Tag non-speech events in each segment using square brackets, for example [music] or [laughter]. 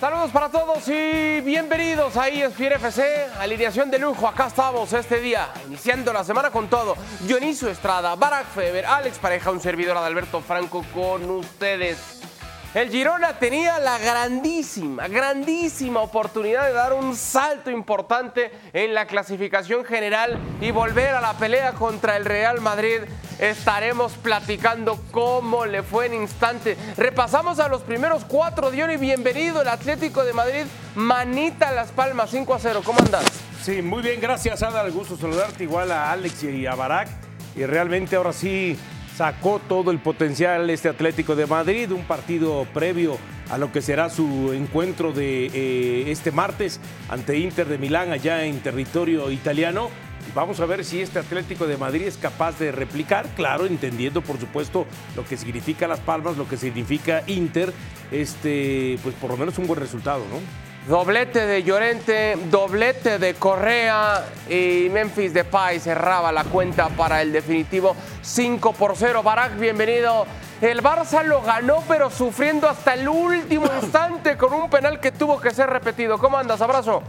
Saludos para todos y bienvenidos a ESPN FC, alineación de lujo. Acá estamos este día, iniciando la semana con todo. Dionisio Estrada, Barack Feber, Alex Pareja, un servidor Adalberto Franco con ustedes. El Girona tenía la grandísima, grandísima oportunidad de dar un salto importante en la clasificación general y volver a la pelea contra el Real Madrid. Estaremos platicando cómo le fue en instante. Repasamos a los primeros cuatro, Dion, y bienvenido el Atlético de Madrid. Manita Las Palmas, 5 a 0. ¿Cómo andas? Sí, muy bien, gracias, Ada. Gusto saludarte igual a Alex y a Barak. Y realmente ahora sí sacó todo el potencial este Atlético de Madrid, un partido previo a lo que será su encuentro de eh, este martes ante Inter de Milán allá en territorio italiano. Vamos a ver si este Atlético de Madrid es capaz de replicar, claro, entendiendo por supuesto lo que significa Las Palmas, lo que significa Inter, este, pues por lo menos un buen resultado, ¿no? Doblete de Llorente, doblete de Correa y Memphis Depay cerraba la cuenta para el definitivo 5 por 0. Barak, bienvenido. El Barça lo ganó, pero sufriendo hasta el último [laughs] instante con un penal que tuvo que ser repetido. ¿Cómo andas? Abrazo.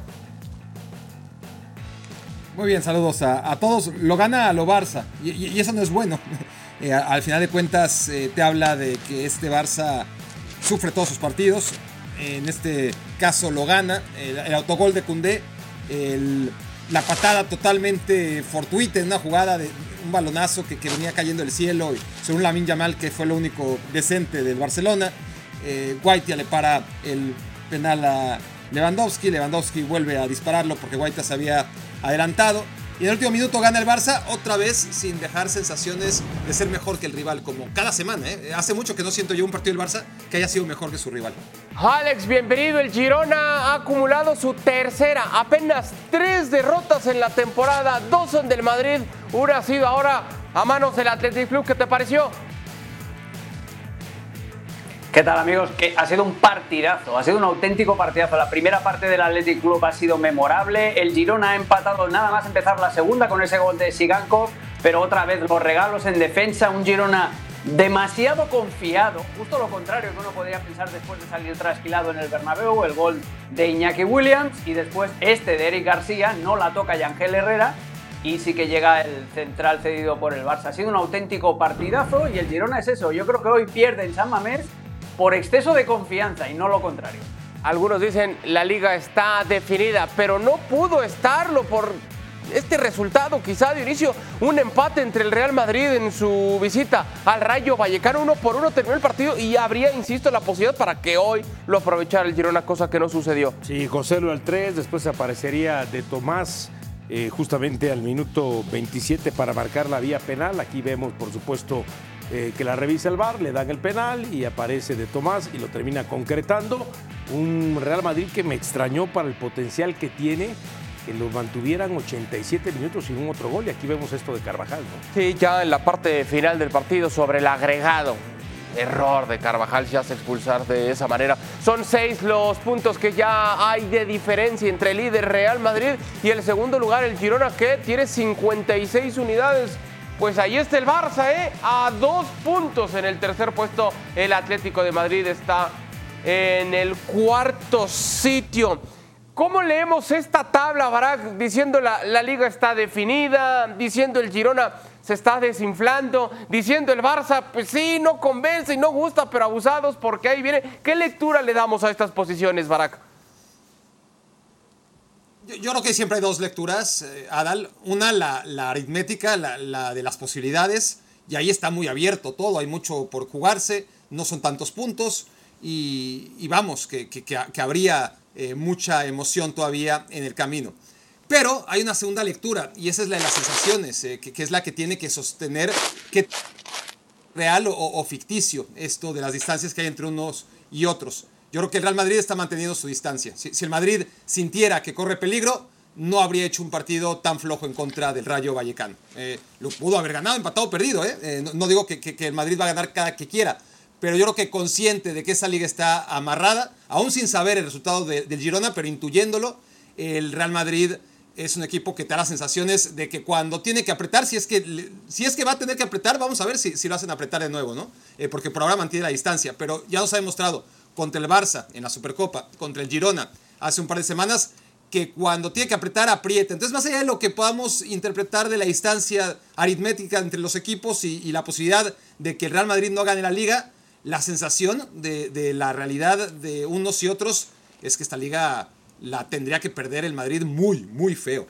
Muy bien, saludos a, todos. Lo gana a lo Barça y, eso no es bueno. [laughs] Eh, al final de cuentas eh, te habla de que este Barça sufre todos sus partidos, en este caso lo gana, el, autogol de Cundé, la patada totalmente fortuita en una jugada de un balonazo que, venía cayendo del cielo, según Lamin Yamal, que fue lo único decente del Barcelona. Eh, Guaitia le para el penal a Lewandowski, Lewandowski vuelve a dispararlo porque Guaitia se había adelantado. Y en el último minuto gana el Barça, otra vez sin dejar sensaciones de ser mejor que el rival, como cada semana. ¿eh? Hace mucho que no siento yo un partido del Barça que haya sido mejor que su rival. Alex, bienvenido. El Girona ha acumulado su tercera, apenas tres derrotas en la temporada, dos son del Madrid, una ha sido ahora a manos del Athletic Club. ¿Qué te pareció? ¿Qué tal amigos? Que ha sido un partidazo, ha sido un auténtico partidazo. La primera parte del Athletic Club ha sido memorable. El Girona ha empatado nada más empezar la segunda con ese gol de Sigankov, pero otra vez los regalos en defensa. Un Girona demasiado confiado, justo lo contrario que uno podría pensar después de salir trasquilado en el Bernabéu, el gol de Iñaki Williams y después este de Eric García, no la toca Yangel Herrera y sí que llega el central cedido por el Barça. Ha sido un auténtico partidazo y el Girona es eso. Yo creo que hoy pierde en San Mamés por exceso de confianza y no lo contrario. Algunos dicen la liga está definida, pero no pudo estarlo por este resultado, quizá de inicio, un empate entre el Real Madrid en su visita al Rayo Vallecano, uno por uno terminó el partido y habría, insisto, la posibilidad para que hoy lo aprovechara el Girona, cosa que no sucedió. Sí, José lo al 3, después aparecería de Tomás eh, justamente al minuto 27 para marcar la vía penal. Aquí vemos, por supuesto, eh, que la revisa el VAR, le dan el penal y aparece de Tomás y lo termina concretando. Un Real Madrid que me extrañó para el potencial que tiene que lo mantuvieran 87 minutos sin un otro gol. Y aquí vemos esto de Carvajal. ¿no? Sí, ya en la parte final del partido sobre el agregado. Error de Carvajal, ya se expulsar de esa manera. Son seis los puntos que ya hay de diferencia entre el líder Real Madrid y el segundo lugar, el Girona, que tiene 56 unidades. Pues ahí está el Barça, ¿eh? A dos puntos en el tercer puesto. El Atlético de Madrid está en el cuarto sitio. ¿Cómo leemos esta tabla, Barak? Diciendo la, la liga está definida, diciendo el Girona se está desinflando, diciendo el Barça, pues sí, no convence y no gusta, pero abusados porque ahí viene. ¿Qué lectura le damos a estas posiciones, Barak? Yo, creo que siempre hay dos lecturas, eh, Adal. Una, la, aritmética, la, de las posibilidades, y ahí está muy abierto todo, hay mucho por jugarse, no son tantos puntos, y, vamos, que, habría eh, mucha emoción todavía en el camino. Pero hay una segunda lectura, y esa es la de las sensaciones, eh, que, es la que tiene que sostener que real o ficticio esto de las distancias que hay entre unos y otros. Yo creo que el Real Madrid está manteniendo su distancia. Si, el Madrid sintiera que corre peligro, no habría hecho un partido tan flojo en contra del Rayo Vallecano. Eh, lo pudo haber ganado, empatado perdido. ¿eh? eh no, digo que, el Madrid va a ganar cada que quiera, pero yo creo que consciente de que esa liga está amarrada, aún sin saber el resultado del Girona, pero intuyéndolo, el Real Madrid es un equipo que te da sensaciones de que cuando tiene que apretar, si es que, si es que va a tener que apretar, vamos a ver si, si lo hacen apretar de nuevo, ¿no? Porque por ahora mantiene la distancia, pero ya nos ha demostrado contra el Barça en la Supercopa, contra el Girona hace un par de semanas, que cuando tiene que apretar, aprieta. Entonces, más allá de lo que podamos interpretar de la distancia aritmética entre los equipos y, la posibilidad de que el Real Madrid no gane la liga, la sensación de, la realidad de unos y otros es que esta liga la tendría que perder el Madrid muy, muy feo.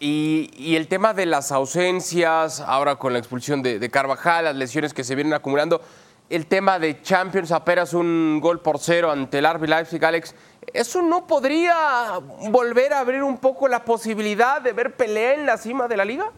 Y, el tema de las ausencias, ahora con la expulsión de, de Carvajal, las lesiones que se vienen acumulando, el tema de Champions, apenas un gol por cero ante el RB Leipzig, Alex, ¿eso no podría volver a abrir un poco la posibilidad de ver pelea en la cima de la liga?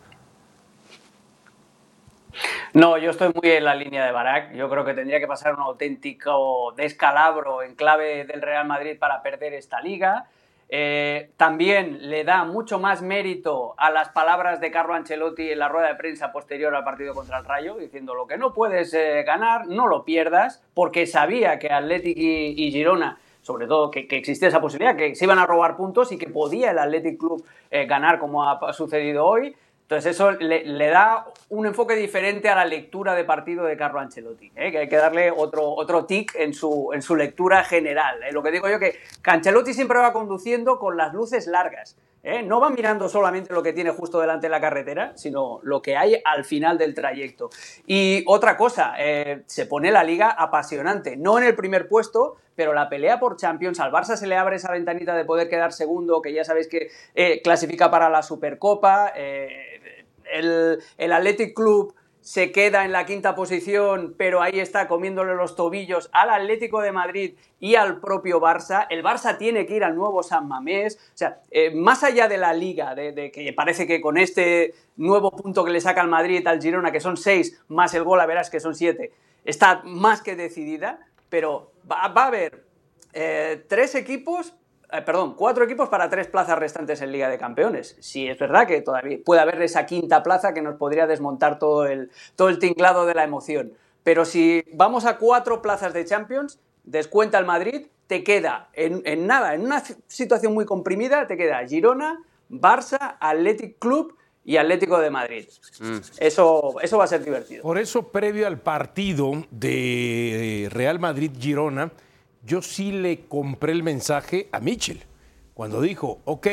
No, yo estoy muy en la línea de Barak. Yo creo que tendría que pasar un auténtico descalabro en clave del Real Madrid para perder esta liga. Eh, también le da mucho más mérito a las palabras de Carlo Ancelotti en la rueda de prensa posterior al partido contra el Rayo, diciendo lo que no puedes eh, ganar, no lo pierdas, porque sabía que Athletic y, Girona sobre todo que, existía esa posibilidad, que se iban a robar puntos y que podía el Athletic Club eh, ganar como ha sucedido hoy. Entonces eso le, da un enfoque diferente a la lectura de partido de Carlo Ancelotti, ¿eh? que hay que darle otro, otro tic en su, en su lectura general. ¿eh? Lo que digo yo que Ancelotti siempre va conduciendo con las luces largas. ¿eh? No va mirando solamente lo que tiene justo delante de la carretera, sino lo que hay al final del trayecto. Y otra cosa, se pone la liga apasionante, no en el primer puesto, pero la pelea por Champions, al Barça se le abre esa ventanita de poder quedar segundo, que ya sabéis que clasifica para la Supercopa el, Athletic Club se queda en la quinta posición, pero ahí está comiéndole los tobillos al Atlético de Madrid y al propio Barça. El Barça tiene que ir al nuevo San Mamés. O sea, eh, más allá de la liga, de, que parece que con este nuevo punto que le saca al Madrid al Girona, que son seis, más el gol, a verás que son siete, está más que decidida, pero va, a haber eh, tres equipos eh, perdón, cuatro equipos para tres plazas restantes en Liga de Campeones. Sí, es verdad que todavía puede haber esa quinta plaza que nos podría desmontar todo el, todo el tinglado de la emoción. Pero si vamos a cuatro plazas de Champions, descuenta el Madrid, te queda en, nada, en una situación muy comprimida, te queda Girona, Barça, Athletic Club y Atlético de Madrid. Mm. Eso, eso va a ser divertido. Por eso, previo al partido de Real Madrid-Girona, yo sí le compré el mensaje a Mitchell cuando dijo, ok,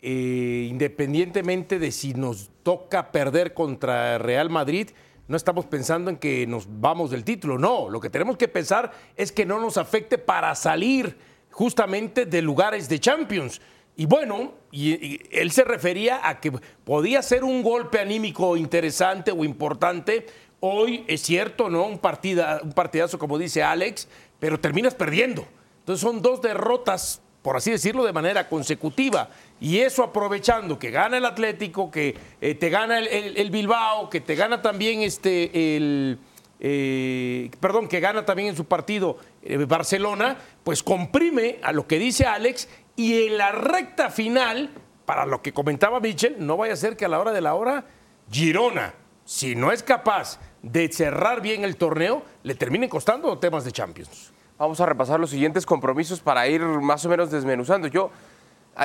eh, independientemente de si nos toca perder contra Real Madrid, no estamos pensando en que nos vamos del título, no, lo que tenemos que pensar es que no nos afecte para salir justamente de lugares de Champions. Y bueno, él se refería a que podía ser un golpe anímico interesante o importante. Hoy es cierto, ¿no? Un, partida, un partidazo, como dice Alex, pero terminas perdiendo. Entonces son dos derrotas, por así decirlo, de manera consecutiva. Y eso aprovechando que gana el Atlético, que eh, te gana el, Bilbao, que te gana también este, el... Eh, perdón, que gana también en su partido eh, Barcelona, pues comprime a lo que dice Alex y en la recta final, para lo que comentaba Michel, no vaya a ser que a la hora de la hora, Girona, si no es capaz de cerrar bien el torneo, le terminen costando temas de Champions. Vamos a repasar los siguientes compromisos para ir más o menos desmenuzando. Yo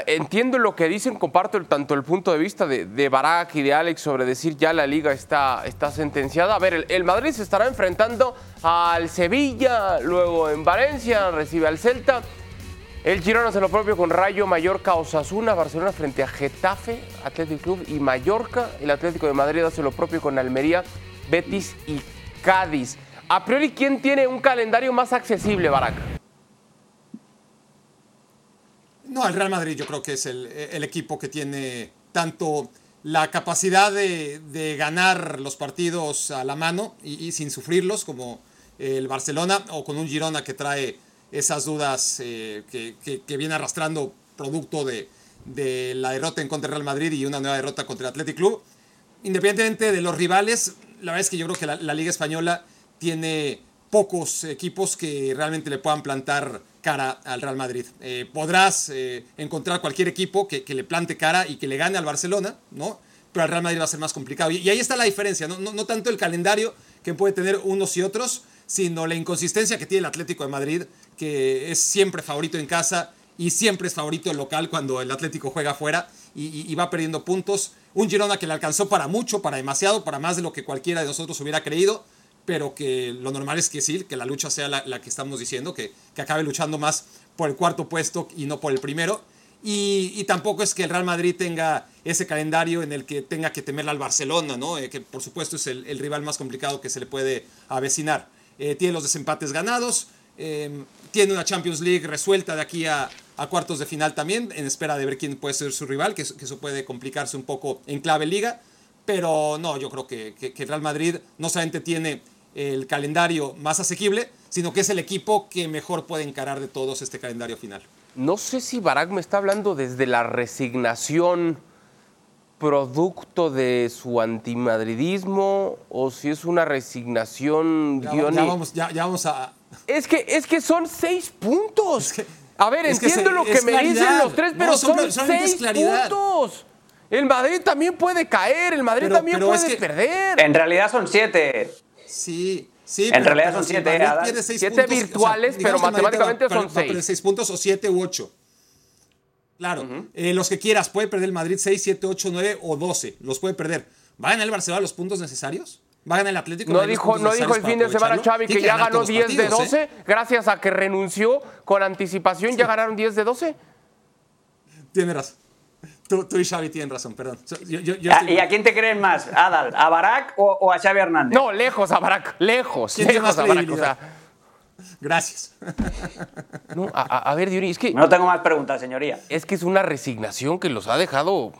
entiendo lo que dicen, comparto tanto el punto de vista de, de Barak y de Alex sobre decir ya la liga está, está sentenciada. A ver, el, Madrid se estará enfrentando al Sevilla, luego en Valencia recibe al Celta. El Girona hace lo propio con Rayo, Mallorca, Osasuna, Barcelona frente a Getafe, Atlético Club y Mallorca. El Atlético de Madrid hace lo propio con Almería, Betis y Cádiz. A priori, ¿quién tiene un calendario más accesible, Barack? No, el Real Madrid yo creo que es el, equipo que tiene tanto la capacidad de, ganar los partidos a la mano y, sin sufrirlos como el Barcelona o con un Girona que trae esas dudas eh, que, viene arrastrando producto de, de, la derrota en contra del Real Madrid y una nueva derrota contra el Athletic Club. Independientemente de los rivales, la verdad es que yo creo que la, Liga Española tiene pocos equipos que realmente le puedan plantar cara al Real Madrid. Eh, podrás eh, encontrar cualquier equipo que, le plante cara y que le gane al Barcelona, ¿no? Pero al Real Madrid va a ser más complicado. Y, ahí está la diferencia, ¿no? No, tanto el calendario que puede tener unos y otros, sino la inconsistencia que tiene el Atlético de Madrid, que es siempre favorito en casa y siempre es favorito local cuando el Atlético juega afuera y va perdiendo puntos. Un Girona que le alcanzó para mucho, para demasiado, para más de lo que cualquiera de nosotros hubiera creído, pero que lo normal es que sí, que la lucha sea la, que estamos diciendo, que, que acabe luchando más por el cuarto puesto y no por el primero. Y, tampoco es que el Real Madrid tenga ese calendario en el que tenga que temerle al Barcelona, ¿no? Eh, que por supuesto es el, rival más complicado que se le puede avecinar. Eh, tiene los desempates ganados, eh, tiene una Champions League resuelta de aquí a, cuartos de final también, en espera de ver quién puede ser su rival, que, eso puede complicarse un poco en clave liga. Pero no, yo creo que Real Madrid no solamente tiene el calendario más asequible, sino que es el equipo que mejor puede encarar de todos este calendario final. No sé si Barak me está hablando desde la resignación producto de su antimadridismo o si es una resignación ya, ya vamos, ya, vamos a es que es que son seis puntos a ver entiendo lo que me dicen los tres pero son, seis puntos el Madrid también puede caer el Madrid también puede perder en realidad son siete Sí, sí. En realidad son siete. siete virtuales, pero matemáticamente son seis. seis puntos o siete u ocho. Claro, eh, los que quieras, puede perder el Madrid 6, 7, 8, 9 o 12. Los puede perder. ¿Va a ganar el Barcelona los puntos necesarios? ¿Va a ganar el Atlético? No dijo, no dijo el fin de semana Xavi que ya ganó 10 de 12 ¿eh? gracias a que renunció con anticipación. ¿Ya ganaron 10 de 12? Tiene razón. Tú, y Xavi tienen razón, perdón. Ah, ¿Y a quién te creen más? ¿Adal, a Barak o, a Xavi Hernández? No, lejos a Barak, lejos. lejos a Barak, Gracias. [laughs] No, a, ver, Diony, es que. No tengo más preguntas, señoría. Es que es una resignación que los ha dejado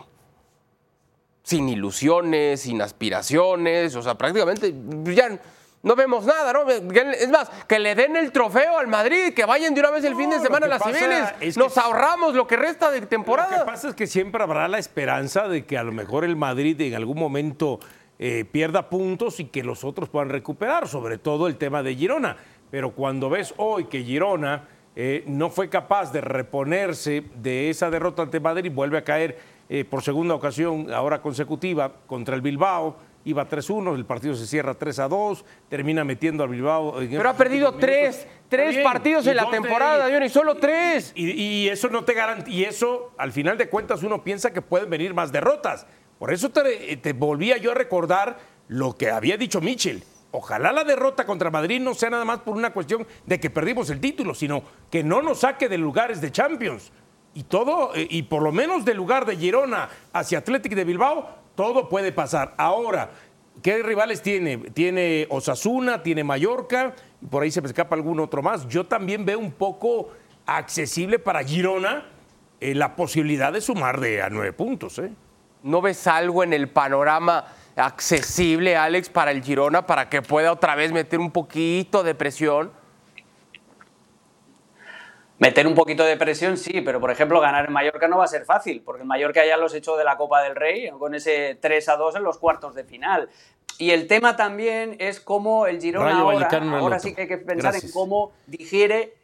sin ilusiones, sin aspiraciones. O sea, prácticamente ya no vemos nada, ¿no? Es más, que le den el trofeo al Madrid, que vayan de una vez el fin de semana a las civiles. Nos ahorramos lo que resta de temporada. Lo que pasa es que siempre habrá la esperanza de que a lo mejor el Madrid en algún momento eh, pierda puntos y que los otros puedan recuperar, sobre todo el tema de Girona. Pero cuando ves hoy que Girona eh, no fue capaz de reponerse de esa derrota ante Madrid, vuelve a caer eh, por segunda ocasión, ahora consecutiva, contra el Bilbao iba 3-1, el partido se cierra 3-2, termina metiendo al Bilbao. Pero ha perdido tres, tres partidos en la temporada, y solo tres. Y, eso no te y eso al final de cuentas uno piensa que pueden venir más derrotas. Por eso te, te volvía yo a recordar lo que había dicho Mitchell. Ojalá la derrota contra Madrid no sea nada más por una cuestión de que perdimos el título, sino que no nos saque de lugares de Champions. Y todo, eh, y por lo menos del lugar de Girona hacia Athletic de Bilbao, todo puede pasar. Ahora, ¿qué rivales tiene? Tiene Osasuna, tiene Mallorca, y por ahí se me escapa algún otro más. Yo también veo un poco accesible para Girona eh, la posibilidad de sumar de a nueve puntos. ¿eh? ¿No ves algo en el panorama accesible, Alex, para el Girona, para que pueda otra vez meter un poquito de presión? Meter un poquito de presión, sí, pero por ejemplo, ganar en Mallorca no va a ser fácil, porque el Mallorca ya los echó de la Copa del Rey con ese 3 a 2 en los cuartos de final. Y el tema también es cómo el Girona ahora, ahora sí que hay que pensar en cómo digiere,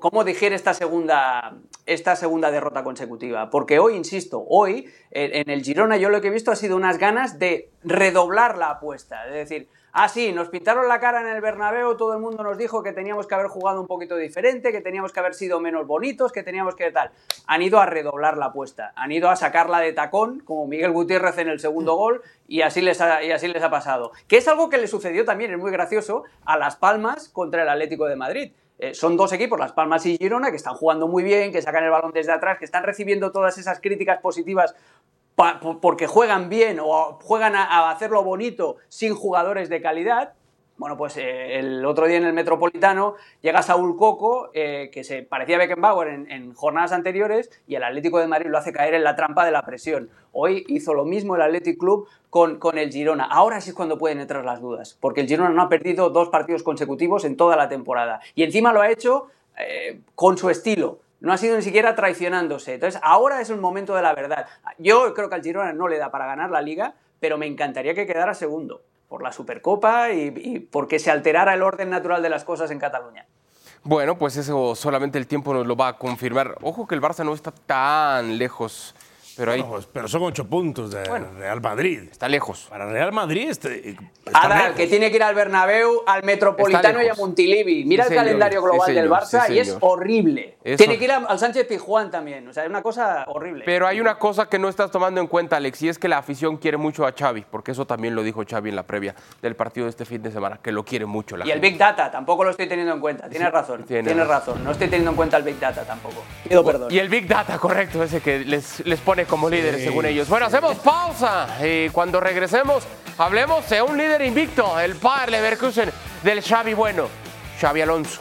cómo, digiere esta segunda, esta segunda derrota consecutiva. Porque hoy, insisto, hoy en el Girona yo lo que he visto ha sido unas ganas de redoblar la apuesta. Es decir, Ah, sí, nos pintaron la cara en el Bernabéu, todo el mundo nos dijo que teníamos que haber jugado un poquito diferente, que teníamos que haber sido menos bonitos, que teníamos que tal. Han ido a redoblar la apuesta, han ido a sacarla de tacón, como Miguel Gutiérrez en el segundo gol, y así les ha, y así les ha pasado. Que es algo que le sucedió también, es muy gracioso, a Las Palmas contra el Atlético de Madrid. Eh, son dos equipos, Las Palmas y Girona, que están jugando muy bien, que sacan el balón desde atrás, que están recibiendo todas esas críticas positivas porque juegan bien o juegan a, hacerlo bonito sin jugadores de calidad. Bueno, pues eh, el otro día en el Metropolitano llega Saúl Coco, eh, que se parecía a Beckenbauer en, jornadas anteriores, y el Atlético de Madrid lo hace caer en la trampa de la presión. Hoy hizo lo mismo el Athletic Club con, con el Girona. Ahora sí es cuando pueden entrar las dudas, porque el Girona no ha perdido dos partidos consecutivos en toda la temporada. Y encima lo ha hecho eh, con su estilo no ha sido ni siquiera traicionándose. Entonces, ahora es el momento de la verdad. Yo creo que al Girona no le da para ganar la liga, pero me encantaría que quedara segundo por la Supercopa y, porque se alterara el orden natural de las cosas en Cataluña. Bueno, pues eso solamente el tiempo nos lo va a confirmar. Ojo que el Barça no está tan lejos Pero ahí Bueno, pues, pero son ocho puntos de Real Madrid. está lejos. Para Real Madrid este, está Adal, lejos. que tiene que ir al Bernabéu, al Metropolitano y a. Montilivi. Mira Sí, el señor. calendario Sí, global del señor. Barça Sí, y es horrible. Eso. Tiene que ir al Sánchez Pizjuán también. O sea, es una cosa horrible. Pero hay una cosa que no estás tomando en cuenta, Alex, y es que la afición quiere mucho a Xavi, porque eso también lo dijo Xavi en la previa del partido de este fin de semana, que lo quiere mucho la Y el gente. Big Data tampoco lo estoy teniendo en cuenta. Tienes razón. tiene Tienes razón. razón. No estoy teniendo en cuenta el Big Data tampoco. Pido perdón. Y el Big Data, correcto, ese que les, les pone como líderes según ellos. Bueno, hacemos pausa y cuando regresemos hablemos de un líder invicto, el Bayer Leverkusen del Xavi bueno, Xavi Alonso.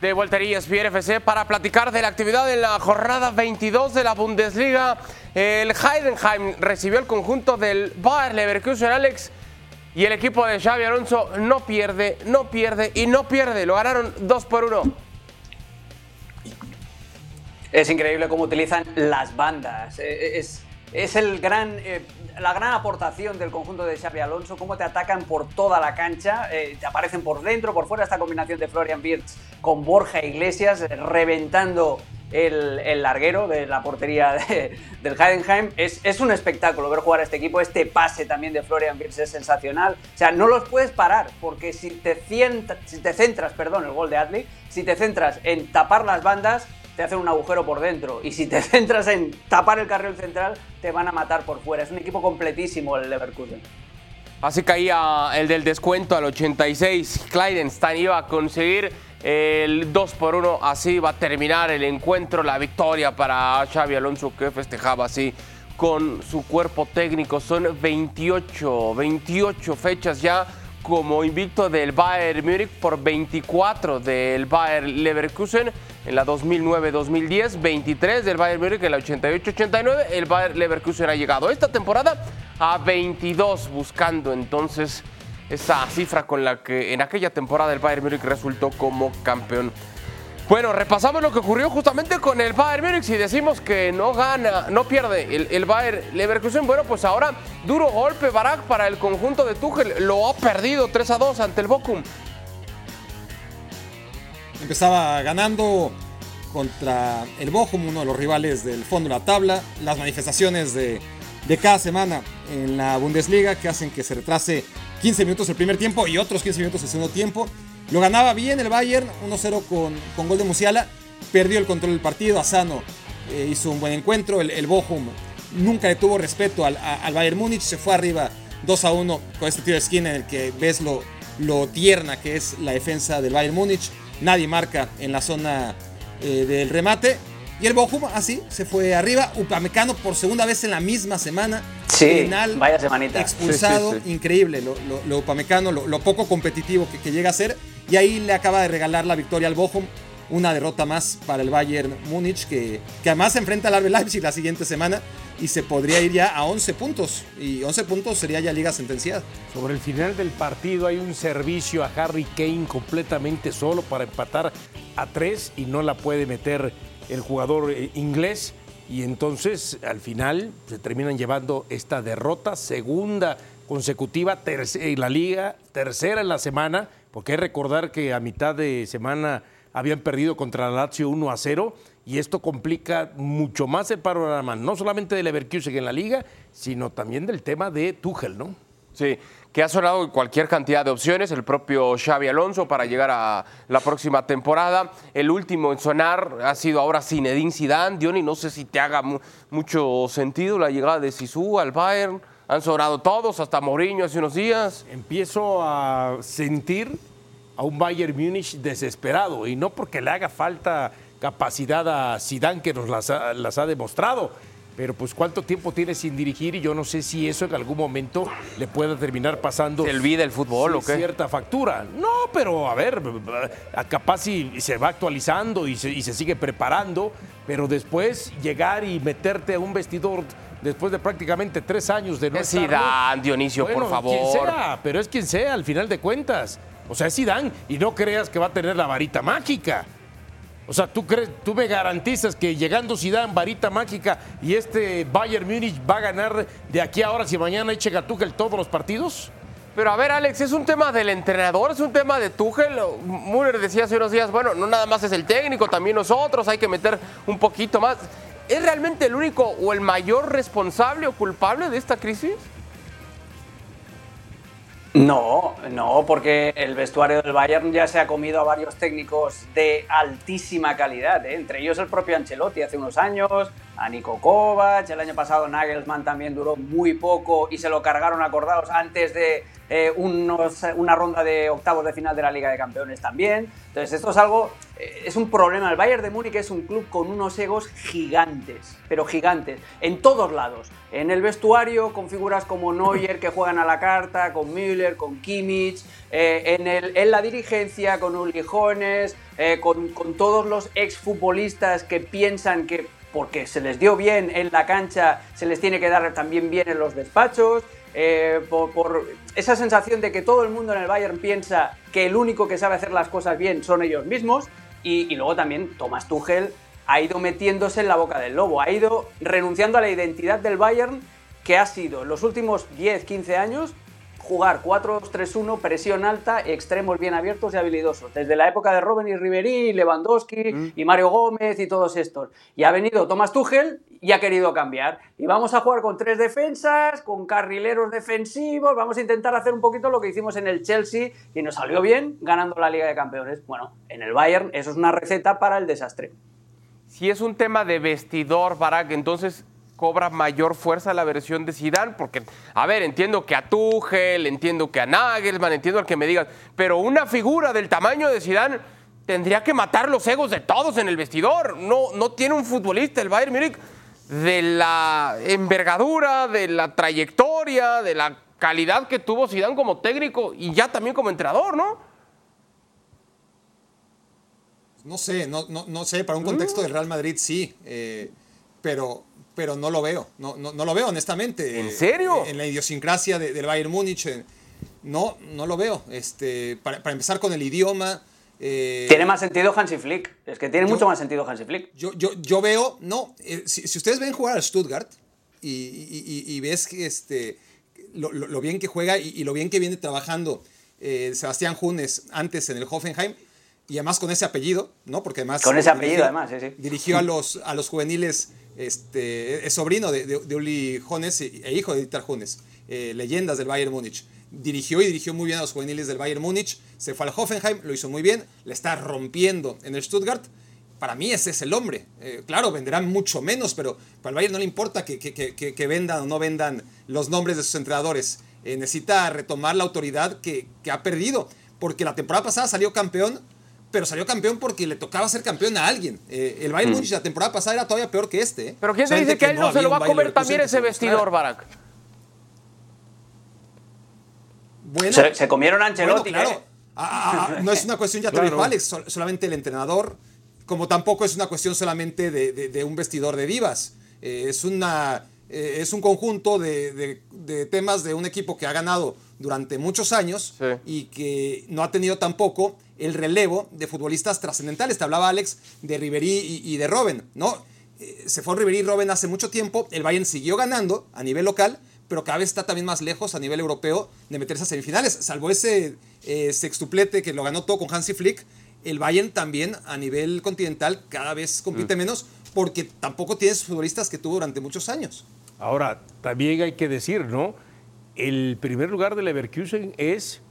de Voltería ESPN FC para platicar de la actividad en la jornada 22 de la Bundesliga. El Heidenheim recibió el conjunto del Bayer Leverkusen Alex y el equipo de Xavi Alonso no pierde, no pierde y no pierde. Lo ganaron 2 por 1. Es increíble cómo utilizan las bandas. Eh, Es, es el gran, eh, la gran aportación del conjunto de Xavi Alonso, cómo te atacan por toda la cancha, eh, te aparecen por dentro, por fuera, esta combinación de Florian Wirtz con Borja Iglesias, eh, reventando el, el larguero de la portería de- del Heidenheim. Es, es un espectáculo ver jugar a este equipo, este pase también de Florian Wirtz es sensacional. O sea, no los puedes parar, porque si te, cienta- si te centras, perdón, el gol de Adli, si te centras en tapar las bandas, te hacen un agujero por dentro. Y si te [laughs] centras en tapar el carril central, te van a matar por fuera. Es un equipo completísimo el Leverkusen. Así caía el del descuento al 86. Kleidenstein iba a conseguir el 2 por 1. Así va a terminar el encuentro, la victoria para Xavi Alonso que festejaba así con su cuerpo técnico. Son 28, 28 fechas ya como invicto del Bayern Múnich por 24 del Bayern Leverkusen en la 2009-2010, 23 del Bayern Múnich en la 88-89. El Bayern Leverkusen ha llegado esta temporada a 22 buscando entonces esa cifra con la que en aquella temporada el Bayern Múnich resultó como campeón. Bueno, repasamos lo que ocurrió justamente con el Bayern Múnich y decimos que no gana, no pierde el, el Bayern Leverkusen. Bueno, pues ahora duro golpe Barak para el conjunto de Tuchel. Lo ha perdido 3 a 2 ante el Bochum. Empezaba ganando contra el Bochum, uno de los rivales del fondo de la tabla. Las manifestaciones de cada semana en la Bundesliga que hacen que se retrase 15 minutos el primer tiempo y otros 15 minutos el segundo tiempo. Lo ganaba bien el Bayern, 1-0 con, con gol de Musiala. Perdió el control del partido. Asano eh, hizo un buen encuentro. El, el Bochum nunca le tuvo respeto al, al Bayern Múnich. Se fue arriba 2 a 1 con este tiro de esquina en el que ves lo, lo tierna que es la defensa del Bayern Múnich. Nadie marca en la zona eh, del remate. Y el Bochum así se fue arriba. Upamecano por segunda vez en la misma semana. Sí, vaya semanita. Expulsado. Sí, sí, sí. Increíble lo, lo, lo Upamecano, lo, lo poco competitivo que, que llega a ser. Y ahí le acaba de regalar la victoria al Bochum. Una derrota más para el Bayern Múnich, que, que además se enfrenta al RB Leipzig la siguiente semana y se podría ir ya a 11 puntos. Y 11 puntos sería ya liga sentenciada. Sobre el final del partido hay un servicio a Harry Kane completamente solo para empatar a tres y no la puede meter el jugador eh, inglés. Y entonces al final se terminan llevando esta derrota, segunda consecutiva en la liga, tercera en la semana, porque hay que recordar que a mitad de semana habían perdido contra la Lazio 1 a 0 y esto complica mucho más el panorama, no solamente de Leverkusen en la liga, sino también del tema de Tuchel, ¿no? Sí, que ha sonado cualquier cantidad de opciones, el propio Xavi Alonso para llegar a la próxima temporada. El último en sonar ha sido ahora Zinedine Zidane. Diony, no sé si te haga mu- mucho sentido la llegada de Sisu al Bayern. Han sonado todos, hasta Mourinho hace unos días. empiezo a sentir a un Bayern Múnich desesperado y no porque le haga falta capacidad a Zidane que nos las ha, las ha demostrado, pero pues cuánto tiempo tiene sin dirigir y yo no sé si eso en algún momento le pueda terminar pasando ¿Se olvida el fútbol o qué? cierta factura. No, pero a ver, a- capaz si se va actualizando y se, y se sigue preparando, pero después llegar y meterte a un vestidor después de prácticamente tres años de no Es estarlo, Zidane, Dionisio, por favor. Quien sea, pero es quien sea, al final de cuentas. O sea, es Zidane. Y no creas que va a tener la varita mágica. O sea, ¿tú, crees, tú me garantizas que llegando Zidane, varita mágica, y este Bayern Múnich va a ganar de aquí a ahora si mañana eche Gatukel todos los partidos? Pero a ver, Alex, ¿es un tema del entrenador? ¿Es un tema de Tuchel? Müller decía hace unos días, bueno, no nada más es el técnico, también nosotros, hay que meter un poquito más. ¿Es realmente el único o el mayor responsable o culpable de esta crisis? No, no, porque el vestuario del Bayern ya se ha comido a varios técnicos de altísima calidad, ¿eh? entre ellos el propio Ancelotti hace unos años, a Niko Kovac, el año pasado Nagelsmann también duró muy poco y se lo cargaron acordados antes de eh, una ronda de octavos de final de la Liga de Campeones también. Entonces esto es algo, es un problema. El Bayern de Múnich es un club con unos egos gigantes, pero gigantes, en todos lados. En el vestuario, con figuras como Neuer que juegan a la carta, con Müller, con Kimmich, eh, en, la dirigencia, con Uli Jones, con, con todos los exfutbolistas que piensan que porque se les dio bien en la cancha, se les tiene que dar también bien en los despachos. Eh, por, esa sensación de que todo el mundo en el Bayern piensa que el único que sabe hacer las cosas bien son ellos mismos. Y, luego también Thomas Tuchel ha ido metiéndose en la boca del lobo, ha ido renunciando a la identidad del Bayern que ha sido los últimos 10, 15 años jugar 4-2-3-1, presión alta, extremos bien abiertos y habilidosos. Desde la época de Robben y Ribery, Lewandowski mm. y Mario Gómez y todos estos. Y ha venido Thomas Tuchel y ha querido cambiar. Y vamos a jugar con tres defensas, con carrileros defensivos, vamos a intentar hacer un poquito lo que hicimos en el Chelsea y nos salió bien ganando la Liga de Campeones. Bueno, en el Bayern eso es una receta para el desastre. Si es un tema de vestidor, Barak, entonces cobra mayor fuerza la versión de Zidane, porque, a ver, entiendo que a Tuchel, entiendo que a Nagelsmann, entiendo al que me digas, pero una figura del tamaño de Zidane tendría que matar los egos de todos en el vestidor. No, no tiene un futbolista el Bayern Múnich de la envergadura, de la trayectoria, de la calidad que tuvo Zidane como técnico y ya también como entrenador, ¿no? No sé, no, no, sé, para un contexto del Real Madrid sí, eh, pero pero no lo veo, no, no, no lo veo honestamente. ¿En serio? En la idiosincrasia del Bayern Múnich, eh, no, no lo veo. Este, para, empezar con el idioma... Eh, tiene más sentido Hansi Flick, es que tiene mucho más sentido Hansi Flick. Yo, yo, yo veo, no, eh, si, ustedes ven jugar al Stuttgart y, ves que este, lo, bien que juega y, lo bien que viene trabajando Sebastián Junes antes en el Hoffenheim, y además con ese apellido, ¿no? Porque además... Con ese apellido, además, sí, sí. Dirigió a los, a los juveniles este, es sobrino de, Uli Jones e hijo de Dieter Jones, eh, leyendas del Bayern Múnich. Dirigió y dirigió muy bien a los juveniles del Bayern Múnich, se fue al Hoffenheim, lo hizo muy bien, le está rompiendo en el Stuttgart. Para mí ese es el hombre. Eh, claro, venderán mucho menos, pero para el Bayern no le importa que, que, vendan o no vendan los nombres de sus entrenadores. Eh, necesita retomar la autoridad que, ha perdido, porque la temporada pasada salió campeón pero salió campeón porque le tocaba ser campeón a alguien. Eh, el Bayern mm. Múnich la temporada pasada era todavía peor que este. ¿eh? Pero ¿quién se dice que, él no, se lo va a comer también ese vestidor, Barak? Bueno, se, comieron a Ancelotti. claro. ¿eh? Ah, ah, ah, no es una cuestión, ya te dijo Alex, solamente el entrenador, como tampoco es una cuestión solamente de, un vestidor de divas. es, una, es un conjunto de, temas de un equipo que ha ganado durante muchos años y que no ha tenido tampoco el relevo de futbolistas trascendentales. Te hablaba Alex de Ribery y, de Robben, ¿no? Eh, se fue Ribery y Robben hace mucho tiempo, el Bayern siguió ganando a nivel local, pero cada vez está también más lejos a nivel europeo de meterse a semifinales, salvo ese eh, sextuplete que lo ganó todo con Hansi Flick. El Bayern también a nivel continental cada vez compite mm. menos porque tampoco tiene futbolistas que tuvo durante muchos años. Ahora, también hay que decir, ¿no? El primer lugar de Leverkusen es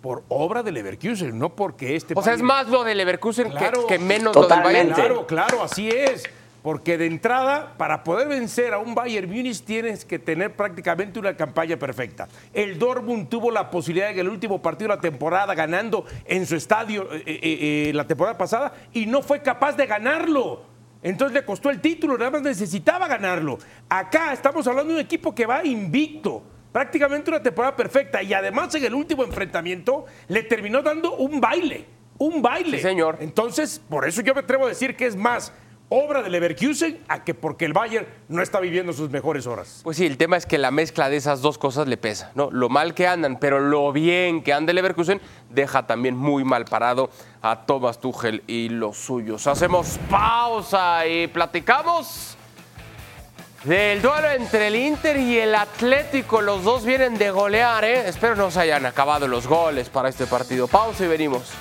por obra de Leverkusen, no porque este. O sea, es más lo de Leverkusen que, menos lo del Bayern. Claro, claro, así es. Porque de entrada, para poder vencer a un Bayern Munich tienes que tener prácticamente una campaña perfecta. El Dortmund tuvo la posibilidad en el último partido de la temporada ganando en su estadio eh, eh, eh, la temporada pasada y no fue capaz de ganarlo. Entonces le costó el título, nada más necesitaba ganarlo. Acá estamos hablando de un equipo que va invicto prácticamente una temporada perfecta y además en el último enfrentamiento le terminó dando un baile, un baile. Sí, señor. Entonces, por eso yo me atrevo a decir que es más obra de Leverkusen a que porque el Bayern no está viviendo sus mejores horas. Pues sí, el tema es que la mezcla de esas dos cosas le pesa, ¿no? Lo mal que andan, pero lo bien que anda Leverkusen deja también muy mal parado a Thomas Tuchel y los suyos. Hacemos pausa y platicamos del duelo entre el Inter y el Atlético. Los dos vienen de golear, ¿eh? Espero no se hayan acabado los goles para este partido. Pausa y venimos.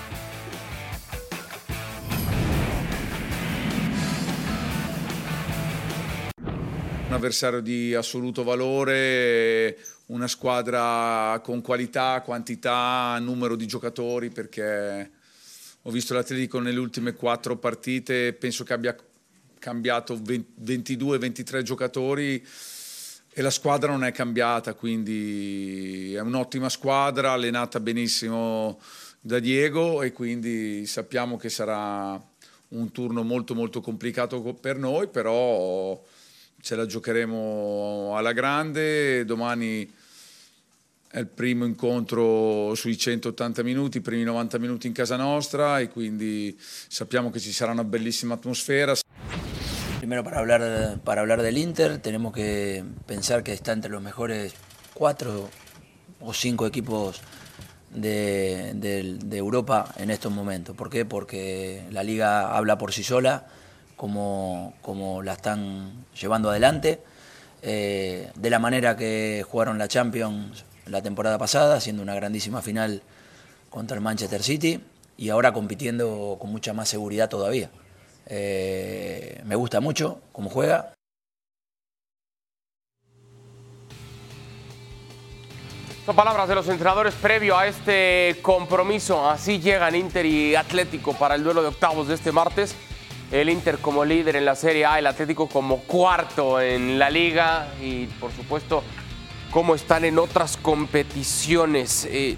Un avversario di assoluto valore, una squadra con qualità, quantità, numero di giocatori perché ho visto l'Atletico nelle ultime quattro partite, penso che abbia cambiato 22-23 giocatori e la squadra non è cambiata, quindi è un'ottima squadra, allenata benissimo da Diego e quindi sappiamo che sarà un turno molto molto complicato per noi, però ce la giocheremo alla grande, domani è il primo incontro sui 180 minuti, i primi 90 minuti in casa nostra e quindi sappiamo che ci sarà una bellissima atmosfera. Primero para hablar, para hablar del Inter tenemos que pensar que está entre los mejores cuatro o cinco equipos de, Europa en estos momentos. ¿Por qué? Porque la liga habla por sí sola, como, como la están llevando adelante, eh, de la manera que jugaron la Champions la temporada pasada, haciendo una grandísima final contra el Manchester City y ahora compitiendo con mucha más seguridad todavía. Eh, me gusta mucho cómo juega. Son palabras de los entrenadores previo a este compromiso. Así llegan Inter y Atlético para el duelo de octavos de este martes. El Inter como líder en la Serie A, el Atlético como cuarto en la liga y por supuesto cómo están en otras competiciones. Eh,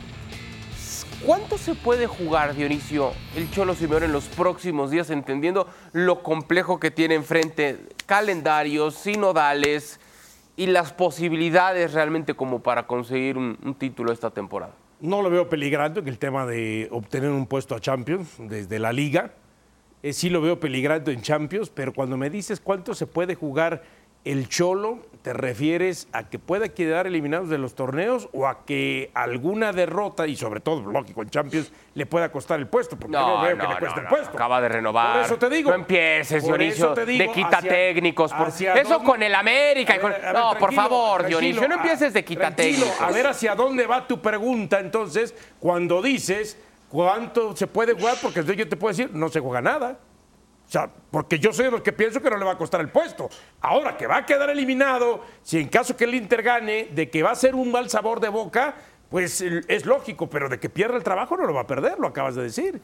¿Cuánto se puede jugar, Dionisio, el Cholo Simeone en los próximos días, entendiendo lo complejo que tiene enfrente, calendarios, sinodales y las posibilidades realmente como para conseguir un, título esta temporada? No lo veo peligrando en el tema de obtener un puesto a Champions desde la liga. Eh, sí lo veo peligrando en Champions, pero cuando me dices cuánto se puede jugar el Cholo, ¿te refieres a que pueda quedar eliminados de los torneos o a que alguna derrota, y sobre todo, lógico, en Champions, le pueda costar el puesto? Porque no, veo que le cueste el puesto. Acaba de renovar. Por eso te digo. No empieces, Por Dionisio, eso te digo, de quita hacia- técnicos. por- Eso dónde- con el América. y A con- ver, a ver, no, por favor, Dionisio, no empieces de quita técnicos. A ver hacia dónde va tu pregunta entonces cuando dices cuánto se puede jugar, porque yo te puedo decir, no se juega nada. O sea, porque yo soy de los que pienso que no le va a costar el puesto. Ahora que va a quedar eliminado, si en caso que el Inter gane, de que va a ser un mal sabor de boca, pues es lógico, pero de que pierda el trabajo no lo va a perder, lo acabas de decir.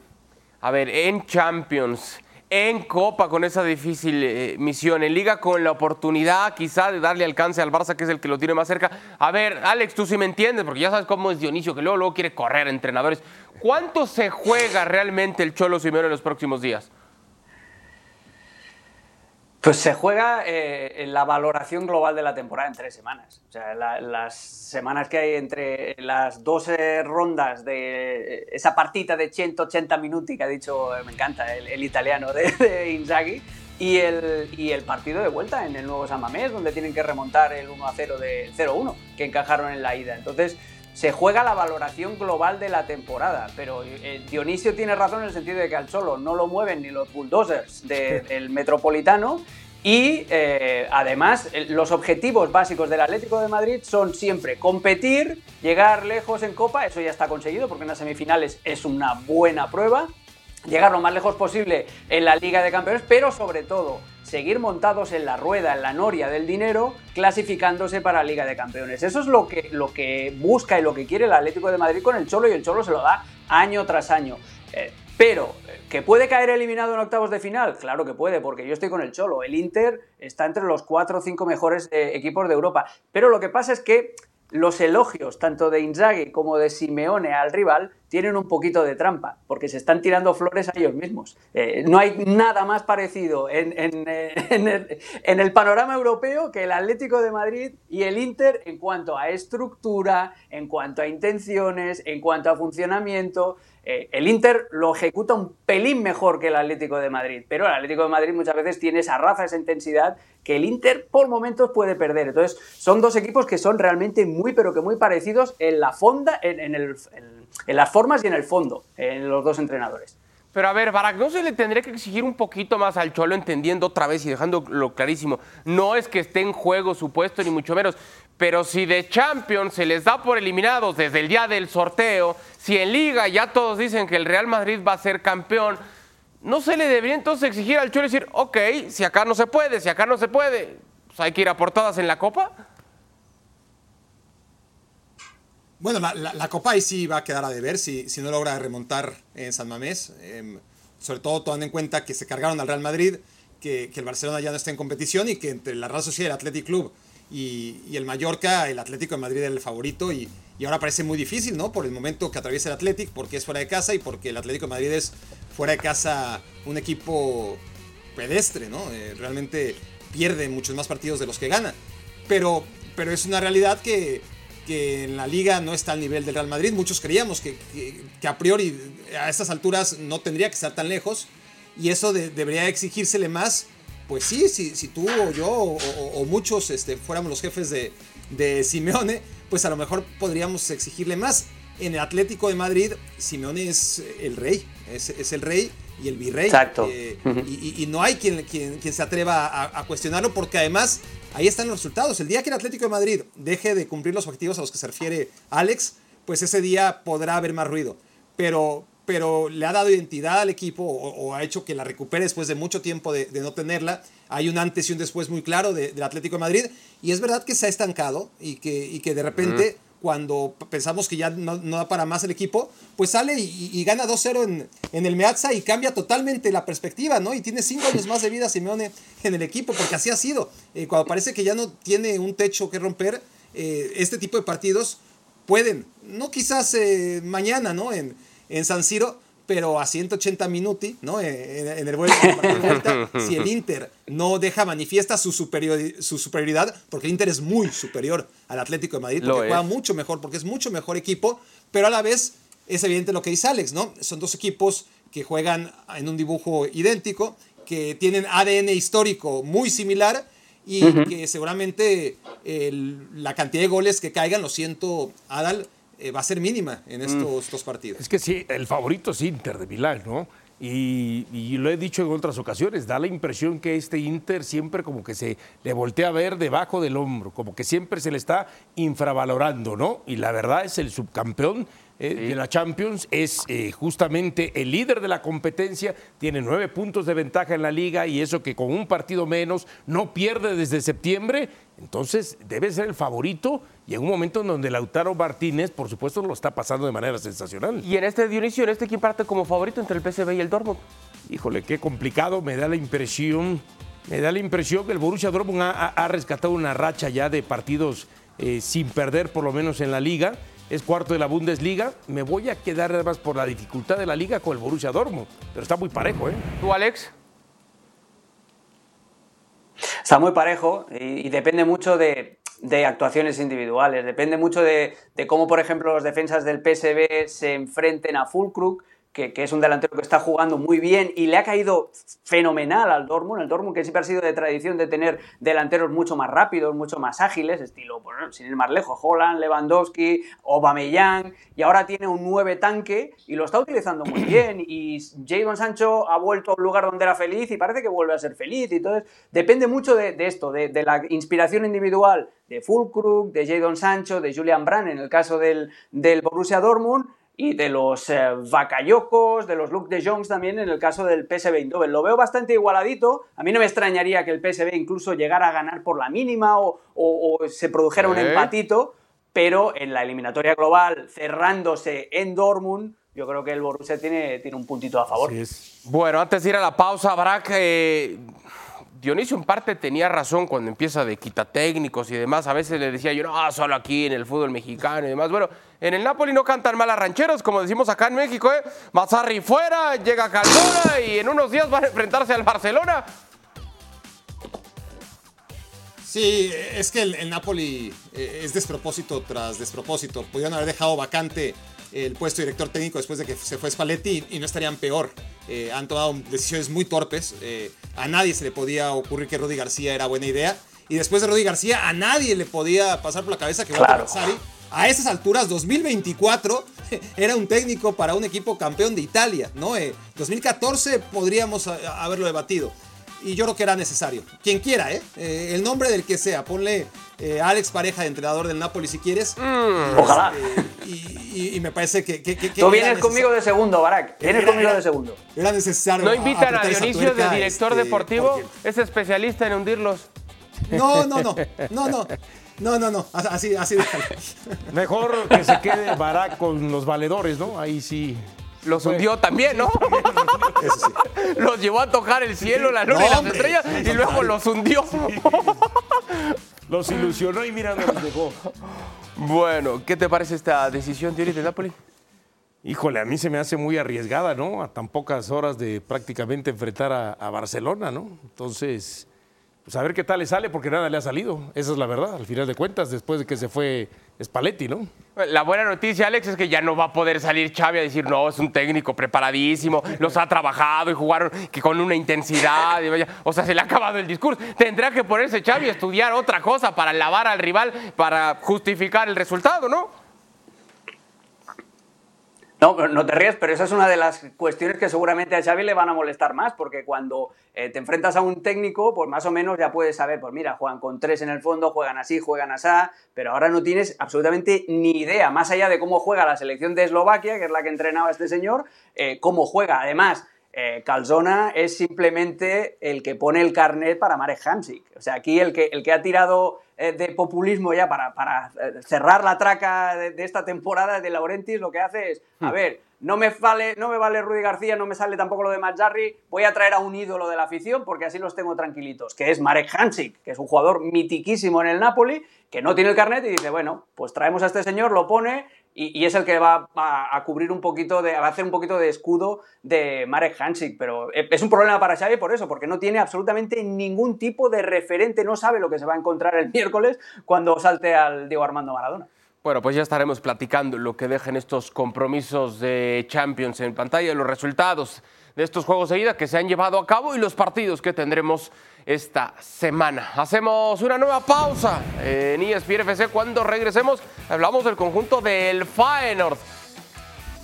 A ver, en Champions, en Copa con esa difícil eh, misión, en Liga con la oportunidad quizá de darle alcance al Barça, que es el que lo tiene más cerca. A ver, Alex, tú sí me entiendes, porque ya sabes cómo es Dionisio, que luego, luego quiere correr entrenadores. ¿Cuánto se juega realmente el Cholo Simeone en los próximos días? Pues se juega eh, la valoración global de la temporada en tres semanas. O sea, la- las semanas que hay entre las dos eh, rondas de eh, esa partita de 180 minuti que ha dicho, eh, me encanta, el, el italiano de, de Inzaghi, y el, y el partido de vuelta en el nuevo San Mamés, donde tienen que remontar el 1-0 de 0-1 que encajaron en la ida. Entonces, se juega la valoración global de la temporada, pero eh, Dionisio tiene razón en el sentido de que al solo no lo mueven ni los bulldozers de- del Metropolitano y eh, además los objetivos básicos del Atlético de Madrid son siempre competir, llegar lejos en Copa, eso ya está conseguido porque en las semifinales es una buena prueba, llegar lo más lejos posible en la Liga de Campeones, pero sobre todo seguir montados en la rueda, en la noria del dinero, clasificándose para la Liga de Campeones. Eso es lo que, lo que busca y lo que quiere el Atlético de Madrid con el Cholo y el Cholo se lo da año tras año. Eh, pero, eh, ¿que puede caer eliminado en octavos de final? Claro que puede, porque yo estoy con el Cholo. El Inter está entre los cuatro o cinco mejores eh, equipos de Europa. Pero lo que pasa es que los elogios, tanto de Inzaghi como de Simeone al rival, tienen un poquito de trampa, porque se están tirando flores a ellos mismos. Eh, no hay nada más parecido en, eh, [laughs] en el panorama europeo que el Atlético de Madrid y el Inter en cuanto a estructura, en cuanto a intenciones, en cuanto a funcionamiento. Eh, el Inter lo ejecuta un pelín mejor que el Atlético de Madrid, pero el Atlético de Madrid muchas veces tiene esa raza, esa intensidad que el Inter por momentos puede perder. Entonces, son dos equipos que son realmente muy, pero que muy parecidos en la fonda, en, las formas y en el fondo, en los dos entrenadores. Pero a ver, Barak, ¿no se le tendría que exigir un poquito más al Cholo, entendiendo otra vez y dejándolo clarísimo? No es que esté en juego su puesto, ni mucho menos. Pero si de Champions se les da por eliminados desde el día del sorteo, si en Liga ya todos dicen que el Real Madrid va a ser campeón, ¿no se le debería entonces exigir al Cholo decir, ok, si acá no se puede, si acá no se puede, pues hay que ir a portadas en la Copa? Bueno, la, Copa ahí sí va a quedar a deber si, no logra remontar en San Mamés. Eh, sobre todo tomando en cuenta que se cargaron al Real Madrid, que, el Barcelona ya no está en competición y que entre la Real Sociedad, el Athletic Club y, el Mallorca, el Atlético de Madrid es el favorito. Y, y, ahora parece muy difícil, ¿no? Por el momento que atraviesa el Athletic, porque es fuera de casa y porque el Atlético de Madrid es fuera de casa un equipo pedestre, ¿no? Eh, realmente pierde muchos más partidos de los que gana. Pero, pero es una realidad que que en la liga no está al nivel del Real Madrid. Muchos creíamos que, que, a priori a estas alturas no tendría que estar tan lejos y eso de, debería exigírsele más. Pues sí, si, si tú o yo o, o, o muchos este, fuéramos los jefes de, de, Simeone, pues a lo mejor podríamos exigirle más. En el Atlético de Madrid, Simeone es el rey, es, es el rey y el virrey. Exacto. Eh, uh -huh. y, y, no hay quien, quien, quien se atreva a, a, cuestionarlo porque además ahí están los resultados. El día que el Atlético de Madrid deje de cumplir los objetivos a los que se refiere Alex, pues ese día podrá haber más ruido. Pero, pero le ha dado identidad al equipo o, o ha hecho que la recupere después de mucho tiempo de, de, no tenerla. Hay un antes y un después muy claro de, del Atlético de Madrid. Y es verdad que se ha estancado y que, y que de repente... Uh -huh cuando pensamos que ya no, no, da para más el equipo, pues sale y, y gana 2-0 en, en, el Meazza y cambia totalmente la perspectiva, ¿no? Y tiene 5 años más de vida Simeone en el equipo, porque así ha sido. Eh, cuando parece que ya no tiene un techo que romper, eh, este tipo de partidos pueden, no quizás eh, mañana, ¿no? En, en San Siro, pero a 180 minuti, ¿no? En, en el vuelta, si el Inter no deja manifiesta su, su superioridad, porque el Inter es muy superior al Atlético de Madrid, porque juega mucho mejor, porque es mucho mejor equipo, pero a la vez es evidente lo que dice Alex, ¿no? Son dos equipos que juegan en un dibujo idéntico, que tienen ADN histórico muy similar y uh -huh. que seguramente el, la cantidad de goles que caigan, lo siento, Adal, eh, va a ser mínima en estos mm. dos partidos. Es que sí, el favorito es Inter de Milán, ¿no? Y, y, lo he dicho en otras ocasiones, da la impresión que este Inter siempre como que se le voltea a ver debajo del hombro, como que siempre se le está infravalorando, ¿no? Y la verdad es el subcampeón eh, sí. de la Champions, es eh, justamente el líder de la competencia, tiene nueve puntos de ventaja en la liga y eso que con un partido menos no pierde desde septiembre, entonces debe ser el favorito y en un momento en donde Lautaro Martínez, por supuesto, lo está pasando de manera sensacional. Y en este Dionisio, en este quién parte como favorito entre el PSV y el Dortmund. Híjole, qué complicado, me da la impresión, me da la impresión que el Borussia Dortmund ha, ha rescatado una racha ya de partidos eh, sin perder, por lo menos en la liga. Es cuarto de la Bundesliga. Me voy a quedar además por la dificultad de la liga con el Borussia Dortmund, pero está muy parejo, ¿eh? ¿Tú, Alex? Está muy parejo y, y depende mucho de, de actuaciones individuales. Depende mucho de, de, cómo, por ejemplo, los defensas del PSB se enfrenten a Fulkrug, que, que, es un delantero que está jugando muy bien y le ha caído fenomenal al Dortmund. El Dortmund que siempre ha sido de tradición de tener delanteros mucho más rápidos, mucho más ágiles, estilo, bueno, sin ir más lejos, Holland, Lewandowski, Aubameyang, y ahora tiene un 9 tanque y lo está utilizando muy [clears throat] bien. Y Jadon Sancho ha vuelto a un lugar donde era feliz y parece que vuelve a ser feliz. Y entonces depende mucho de, de esto, de, de, la inspiración individual de Fulkrug, de Jadon Sancho, de Julian Brand en el caso del, del Borussia Dortmund y de los eh, Bakayokos, de los Luke de Jones también en el caso del PSV Eindhoven. Lo veo bastante igualadito. A mí no me extrañaría que el PSV incluso llegara a ganar por la mínima o, o, o se produjera ¿Eh? un empatito, pero en la eliminatoria global, cerrándose en Dortmund, yo creo que el Borussia tiene, tiene un puntito a favor. Bueno, antes de ir a la pausa, habrá que... Dionisio en parte tenía razón cuando empieza de quita técnicos y demás. A veces le decía yo, no, solo aquí en el fútbol mexicano y demás. Bueno, en el Napoli no cantan mal a rancheros, como decimos acá en México, ¿eh? Mazarri fuera, llega Caldona y en unos días van a enfrentarse al Barcelona. Sí, es que el, el Napoli eh, es despropósito tras despropósito. Pudieron haber dejado vacante el puesto de director técnico después de que se fue Spalletti y no estarían peor. Eh, han tomado decisiones muy torpes. Eh, a nadie se le podía ocurrir que Rudy García era buena idea. Y después de Rudy García, a nadie le podía pasar por la cabeza que claro. Walter Mazzari a esas alturas, 2024, [laughs] era un técnico para un equipo campeón de Italia, ¿no? 2014 podríamos haberlo debatido. Y yo creo que era necesario. Quien quiera, ¿eh? el nombre del que sea. Ponle Alex Pareja de entrenador del Napoli si quieres. Mm. Ojalá. Y, me parece que. Tú vienes conmigo de segundo, Barak. Vienes conmigo de segundo. Era necesario. ¿No invitan a, Dionisio de director este, deportivo? Es especialista en hundirlos. No, no, no. No, no. [laughs] No, no, no. Así, así [laughs] Mejor que se quede Barak con los valedores, ¿no? Ahí sí. Los hundió también, ¿no? [laughs] Eso sí. Los llevó a tocar el cielo, la luna y las estrellas y luego los hundió. Los ilusionó y mira dónde los dejó. Bueno, ¿qué te parece esta decisión, Thierry, de Napoli? Híjole, a mí se me hace muy arriesgada, ¿no? A tan pocas horas de prácticamente enfrentar a, a Barcelona, ¿no? Entonces, pues a ver qué tal le sale, porque nada le ha salido. Esa es la verdad, al final de cuentas, después de que se fue Spalletti, ¿no? La buena noticia, Alex, es que ya no va a poder salir Xavi a decir, no, es un técnico preparadísimo, los ha trabajado y jugaron que con una intensidad. o sea, se le ha acabado el discurso. Tendrá que ponerse Xavi a estudiar otra cosa para lavar al rival, para justificar el resultado, ¿no? No, no te ríes, pero esa es una de las cuestiones que seguramente a Xavi le van a molestar más, porque cuando eh, te enfrentas a un técnico, pues más o menos ya puedes saber, pues mira, juegan con tres en el fondo, juegan así, juegan así, pero ahora no tienes absolutamente ni idea, más allá de cómo juega la selección de Eslovaquia, que es la que entrenaba este señor, eh, cómo juega. Además, eh, Calzona es simplemente el que pone el carnet para Marek Hamsik. O sea, aquí el que, el que ha tirado de populismo ya para, para eh, cerrar la traca de, esta temporada de Laurentis, lo que hace es, a hmm. ver, no me, vale, no me vale Rudy García, no me sale tampoco lo de Matt Jarry, voy a traer a un ídolo de la afición porque así los tengo tranquilitos, que es Marek Hansik, que es un jugador mitiquísimo en el Napoli, que no tiene el carnet y dice, bueno, pues traemos a este señor, lo pone y, es el que va a, cubrir un poquito, de, va a hacer un poquito de escudo de Marek Hansik, pero e, es un problema para Xavi por eso, porque no tiene absolutamente ningún tipo de referente, no sabe lo que se va a encontrar el [laughs] miércoles cuando salte al Diego Armando Maradona. Bueno, pues ya estaremos platicando lo que dejen estos compromisos de Champions en pantalla, los resultados de estos juegos de ida que se han llevado a cabo y los partidos que tendremos esta semana. Hacemos una nueva pausa en ESPN FC. Cuando regresemos, hablamos del conjunto del Feyenoord.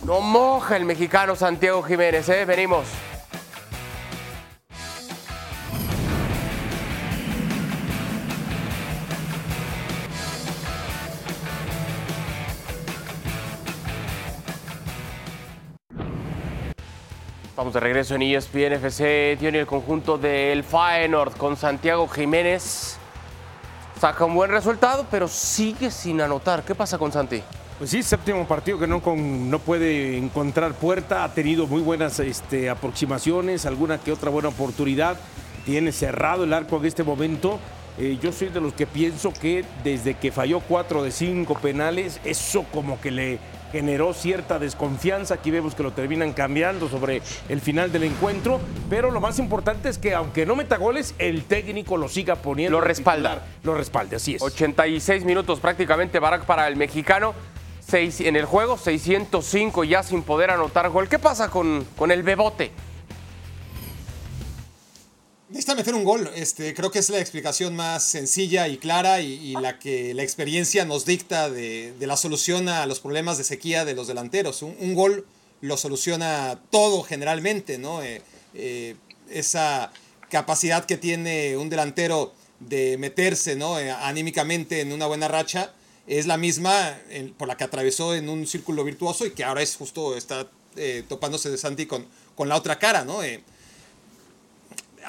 No moja el mexicano Santiago Jiménez, ¿eh? Venimos. Vamos de regreso en ESPN FC. Tiene el conjunto del Feyenoord con Santiago Jiménez. Saca un buen resultado, pero sigue sin anotar. ¿Qué pasa con Santi? Pues sí, séptimo partido que no, no puede encontrar puerta. Ha tenido muy buenas este, aproximaciones, alguna que otra buena oportunidad. Tiene cerrado el arco en este momento. Eh, yo soy de los que pienso que desde que falló cuatro de cinco penales, eso como que le generó cierta desconfianza. Aquí vemos que lo terminan cambiando sobre el final del encuentro. Pero lo más importante es que, aunque no meta goles, el técnico lo siga poniendo. Lo respalda. lo respalde, así es. 86 minutos prácticamente Barak para el mexicano. Seis, en el juego, 605 ya sin poder anotar gol. ¿Qué pasa con, con el Bebote? Necesita meter un gol. Este, creo que es la explicación más sencilla y clara y, la que la experiencia nos dicta de, la solución a los problemas de sequía de los delanteros. Un, gol lo soluciona todo generalmente, ¿no? Eh, eh, esa capacidad que tiene un delantero de meterse ¿no? Eh, anímicamente en una buena racha es la misma por la que atravesó en un círculo virtuoso y que ahora es justo, está topándose de Santi con, con la otra cara, ¿no?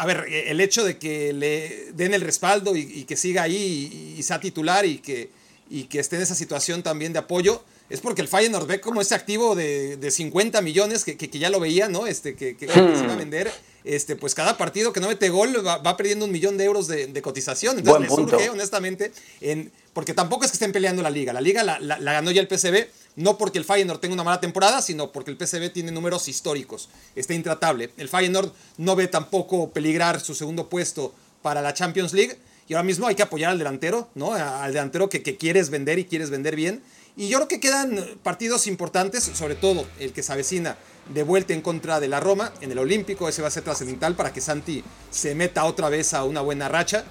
A ver, el hecho de que le den el respaldo y, que siga ahí y, sea titular y que, y que esté en esa situación también de apoyo, es porque el Feyenoord ve como ese activo de, de 50 millones que, que, ya lo veía, ¿no? Este, que, que, se iba a vender. Este, pues cada partido que no mete gol va, perdiendo un millón de euros de, de cotización. Entonces le surge, honestamente, en, porque tampoco es que estén peleando la liga. La liga la, la, la ganó ya el PCB no porque el Feyenoord tenga una mala temporada, sino porque el PSV tiene números históricos. Está intratable. El Feyenoord no ve tampoco peligrar su segundo puesto para la Champions League. Y ahora mismo hay que apoyar al delantero, ¿no? Al delantero que, quieres vender y quieres vender bien. Y yo creo que quedan partidos importantes, sobre todo el que se avecina de vuelta en contra de la Roma en el Olímpico. Ese va a ser trascendental para que Santi se meta otra vez a una buena racha.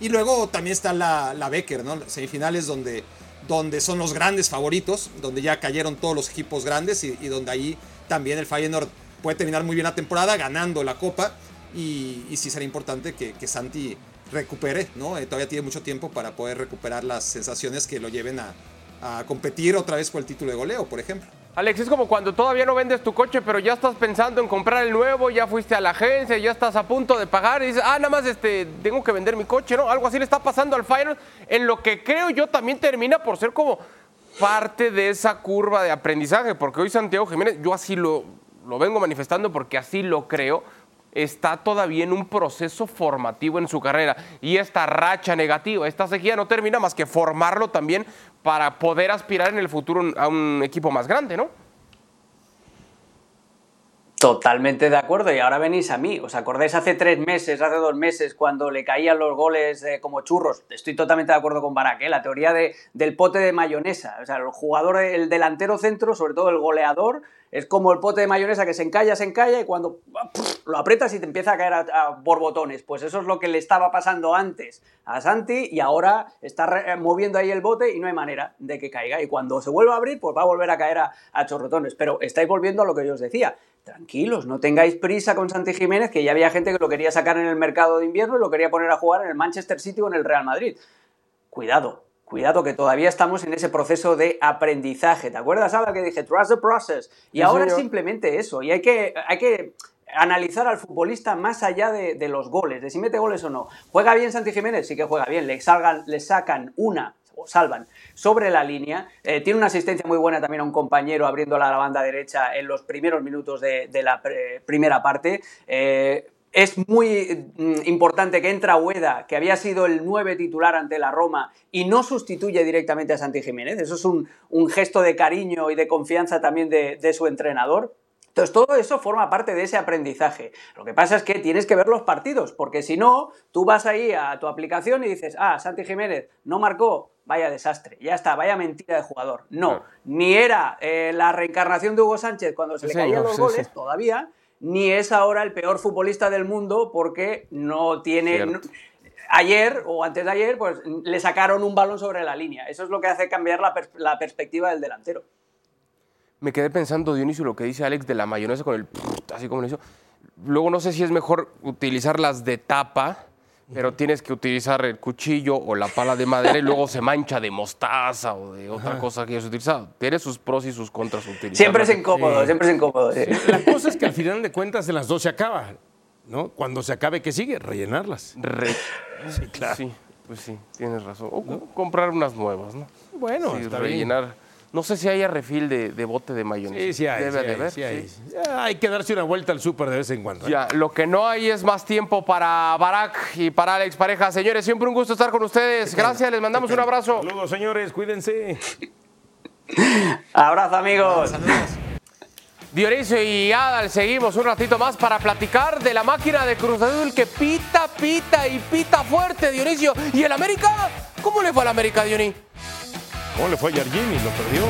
Y luego también está la, la Becker, ¿no? Semifinales donde donde son los grandes favoritos, donde ya cayeron todos los equipos grandes y, donde ahí también el Feyenoord puede terminar muy bien la temporada ganando la Copa y, sí será importante que, Santi recupere, ¿no? Eh, todavía tiene mucho tiempo para poder recuperar las sensaciones que lo lleven a, a competir otra vez por el título de goleo, por ejemplo. Alex, es como cuando todavía no vendes tu coche, pero ya estás pensando en comprar el nuevo, ya fuiste a la agencia, ya estás a punto de pagar y dices, ah, nada más este, tengo que vender mi coche, ¿no? Algo así le está pasando al Fire, en lo que creo yo también termina por ser como parte de esa curva de aprendizaje, porque hoy Santiago Jiménez, yo así lo, lo vengo manifestando porque así lo creo, está todavía en un proceso formativo en su carrera y esta racha negativa, esta sequía no termina más que formarlo también para poder aspirar en el futuro a un equipo más grande, ¿no? Totalmente de acuerdo, y ahora venís a mí. ¿Os acordáis hace tres meses, hace dos meses, cuando le caían los goles eh, como churros? Estoy totalmente de acuerdo con Barak, ¿eh? la teoría de, del pote de mayonesa. O sea, el jugador, el delantero centro, sobre todo el goleador, es como el pote de mayonesa que se encalla, se encalla, y cuando lo aprietas y te empieza a caer a, borbotones. Pues eso es lo que le estaba pasando antes a Santi, y ahora está moviendo ahí el bote y no hay manera de que caiga. Y cuando se vuelva a abrir, pues va a volver a caer a, a chorrotones. Pero estáis volviendo a lo que yo os decía tranquilos, no tengáis prisa con Santi Jiménez, que ya había gente que lo quería sacar en el mercado de invierno y lo quería poner a jugar en el Manchester City o en el Real Madrid. Cuidado, cuidado que todavía estamos en ese proceso de aprendizaje. ¿Te acuerdas, ahora que dije, trust the process? Y ahora es simplemente eso, y hay que, hay que analizar al futbolista más allá de, los goles, de si mete goles o no. ¿Juega bien Santi Jiménez? Sí que juega bien, le, salgan, le sacan una salvan sobre la línea. Eh, tiene una asistencia muy buena también a un compañero abriendo la banda derecha en los primeros minutos de, la primera parte. Eh, es muy mm, importante que entra Ueda, que había sido el 9 titular ante la Roma, y no sustituye directamente a Santi Jiménez. Eso es un, gesto de cariño y de confianza también de su entrenador. Entonces, todo eso forma parte de ese aprendizaje. Lo que pasa es que tienes que ver los partidos, porque si no, tú vas ahí a tu aplicación y dices, ah, Santi Jiménez no marcó, vaya desastre, ya está, vaya mentira de jugador. No, ni era eh, la reencarnación de Hugo Sánchez cuando se le caían los goles todavía, ni es ahora el peor futbolista del mundo porque no tiene... ayer o antes de ayer, pues le sacaron un balón sobre la línea. Eso es lo que hace cambiar la perspectiva del delantero me quedé pensando, Dionisio, lo que dice Alex de la mayonesa con el así como lo hizo. Luego no sé si es mejor utilizarlas de tapa, pero tienes que utilizar el cuchillo o la pala de madera y luego se mancha de mostaza o de otra cosa que hayas utilizado. Tiene sus pros y sus contras utilizar. Siempre es incómodo, siempre es incómodo. La cosa es que al final de cuentas en las dos se acaba, ¿no? Cuando se acabe, ¿qué sigue? Rellenarlas. Sí, claro. Sí, pues sí, tienes razón. O comprar unas nuevas, ¿no? Bueno, rellenar. No sé si haya refil de, bote de mayonesa. Sí, sí hay. Debe de haber. Sí hay. hay. que darse una vuelta al súper de vez en cuando. ¿eh? Ya, lo que no hay es más tiempo para Barack y para Alex Pareja. Señores, siempre un gusto estar con ustedes. Gracias, les mandamos un abrazo. Saludos, señores, cuídense. [laughs] Abrazo, amigos. Dionisio y Adal, seguimos un ratito más para platicar de la máquina de Cruz Azul que pita, pita y pita fuerte, Dionisio. ¿Y el América? ¿Cómo le fue al América, Dionisio? ¿Cómo le fue a Jardini? Lo perdió.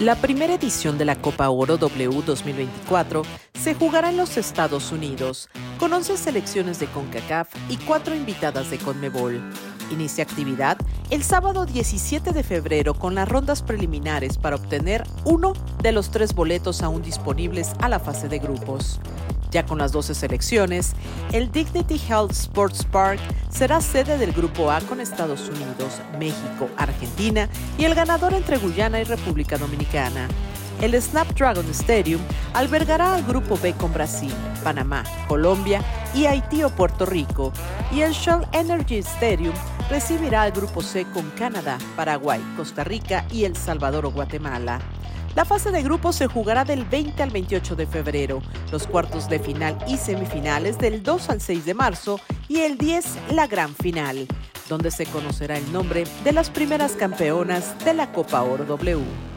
La primera edición de la Copa Oro W 2024 se jugará en los Estados Unidos, con 11 selecciones de CONCACAF y 4 invitadas de CONMEBOL. Inicia actividad el sábado 17 de febrero con las rondas preliminares para obtener uno de los tres boletos aún disponibles a la fase de grupos. Ya con las 12 selecciones, el Dignity Health Sports Park será sede del Grupo A con Estados Unidos, México, Argentina y el ganador entre Guyana y República Dominicana. El Snapdragon Stadium albergará al Grupo B con Brasil, Panamá, Colombia y Haití o Puerto Rico, y el Shell Energy Stadium recibirá al Grupo C con Canadá, Paraguay, Costa Rica y El Salvador o Guatemala. La fase de grupos se jugará del 20 al 28 de febrero, los cuartos de final y semifinales del 2 al 6 de marzo y el 10 la gran final, donde se conocerá el nombre de las primeras campeonas de la Copa Oro W.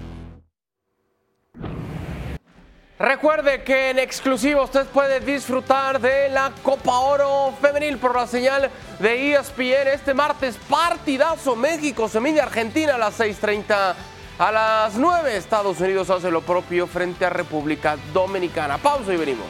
Recuerde que en exclusivo usted puede disfrutar de la Copa Oro Femenil por la señal de ESPN este martes. Partidazo México, se mide Argentina a las 6.30 A las 9 Estados Unidos hace lo propio frente a República Dominicana. Pausa y venimos.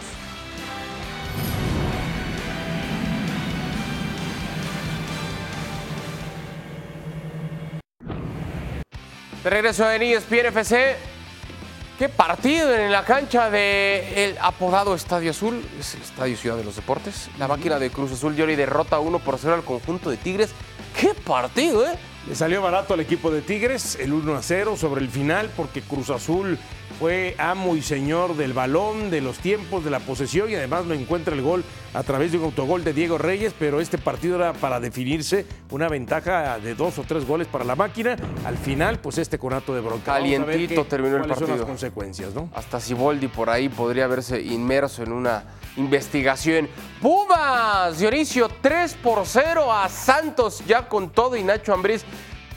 De regreso en ESPN FC. Qué partido en la cancha del apodado Estadio Azul. Es el Estadio Ciudad de los Deportes. La máquina de Cruz Azul Yori derrota 1 por 0 al conjunto de Tigres. Qué partido, ¿eh? Le salió barato al equipo de Tigres el 1 a 0 sobre el final porque Cruz Azul fue amo y señor del balón, de los tiempos, de la posesión y además lo encuentra el gol a través de un autogol de Diego Reyes, pero este partido era para definirse una ventaja de dos o tres goles para la máquina. Al final, pues este conato de bronca. Calientito terminó el partido. Son las consecuencias, ¿no? Hasta Siboldi por ahí podría haberse inmerso en una investigación. Pumas, Dionisio, 3 por 0 a Santos, ya con todo y Nacho Ambriz.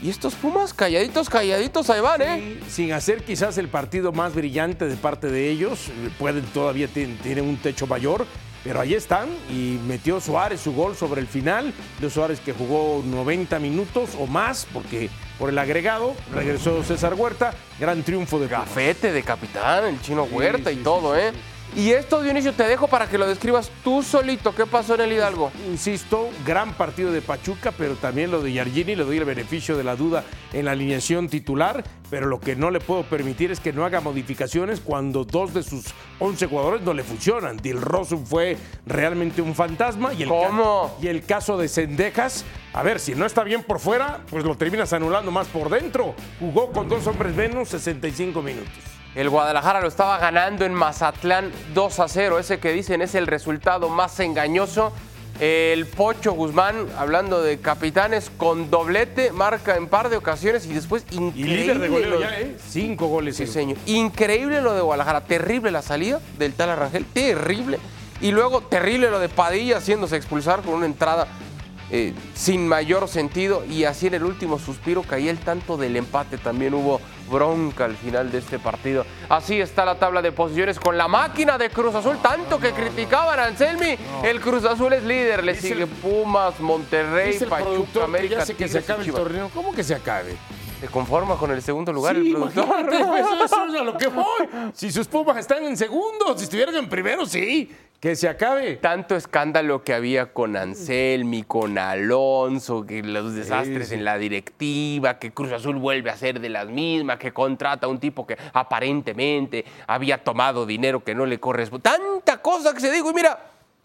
Y estos Pumas, calladitos, calladitos, ahí van, ¿eh? sin hacer quizás el partido más brillante de parte de ellos, pueden todavía tienen un techo mayor, pero ahí están y metió Suárez su gol sobre el final. De Suárez que jugó 90 minutos o más, porque por el agregado regresó César Huerta. Gran triunfo de Gafete de capitán, el chino Huerta y todo, ¿eh? Y esto, Dionisio, te dejo para que lo describas tú solito. ¿Qué pasó en el Hidalgo? Insisto, gran partido de Pachuca, pero también lo de Yargini, le doy el beneficio de la duda en la alineación titular, pero lo que no le puedo permitir es que no haga modificaciones cuando dos de sus 11 jugadores no le funcionan. Dil Rosum fue realmente un fantasma y el, ¿Cómo? y el caso de Sendejas, a ver, si no está bien por fuera, pues lo terminas anulando más por dentro. Jugó con dos hombres menos 65 minutos. El Guadalajara lo estaba ganando en Mazatlán 2 a 0. Ese que dicen es el resultado más engañoso. El Pocho Guzmán, hablando de capitanes, con doblete, marca en par de ocasiones y después increíble. Y líder de goleo ya, ¿eh? Cinco goles. Sí, señor. Increíble lo de Guadalajara. Terrible la salida del tal Arrangel. Terrible. Y luego terrible lo de Padilla haciéndose expulsar con una entrada eh, sin mayor sentido. Y así en el último suspiro caía el tanto del empate. También hubo bronca al final de este partido. Así está la tabla de posiciones con la máquina de Cruz Azul, tanto que criticaban a Anselmi. El Cruz Azul es líder, le sigue Pumas, Monterrey, Pachuca, América. Que, que se acabe el torneo. ¿Cómo que se acabe? Se conforma con el segundo lugar sí, el productor. Pues, eso es a lo que voy. [laughs] Si sus Pumas están en segundo, si estuvieran en primero, sí. Que se acabe. Tanto escándalo que había con Anselmi, con Alonso, que los desastres en la directiva, que Cruz Azul vuelve a ser de las mismas, que contrata a un tipo que aparentemente había tomado dinero que no le corresponde. Tanta cosa que se dijo y mira,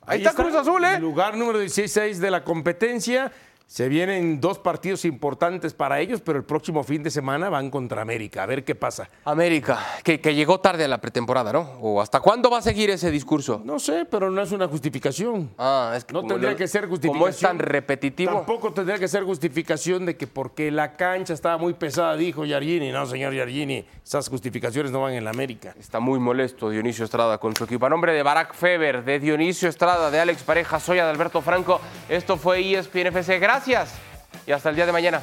ahí, está, Cruz Azul, ¿eh? Lugar número 16 de la competencia. Se vienen dos partidos importantes para ellos, pero el próximo fin de semana van contra América. A ver qué pasa. América, que, llegó tarde a la pretemporada, ¿no? ¿O hasta cuándo va a seguir ese discurso? No sé, pero no es una justificación. Ah, es que no tendría que ser justificación. Como es tan repetitivo. Tampoco tendría que ser justificación de que porque la cancha estaba muy pesada, dijo Yargini. No, señor Yargini, esas justificaciones no van en la América. Está muy molesto Dionisio Estrada con su equipo. A nombre de Barack Feber, de Dionisio Estrada, de Alex Pareja, Soya, de Alberto Franco, esto fue ESPN FC. Gracias gracias y hasta el día de mañana.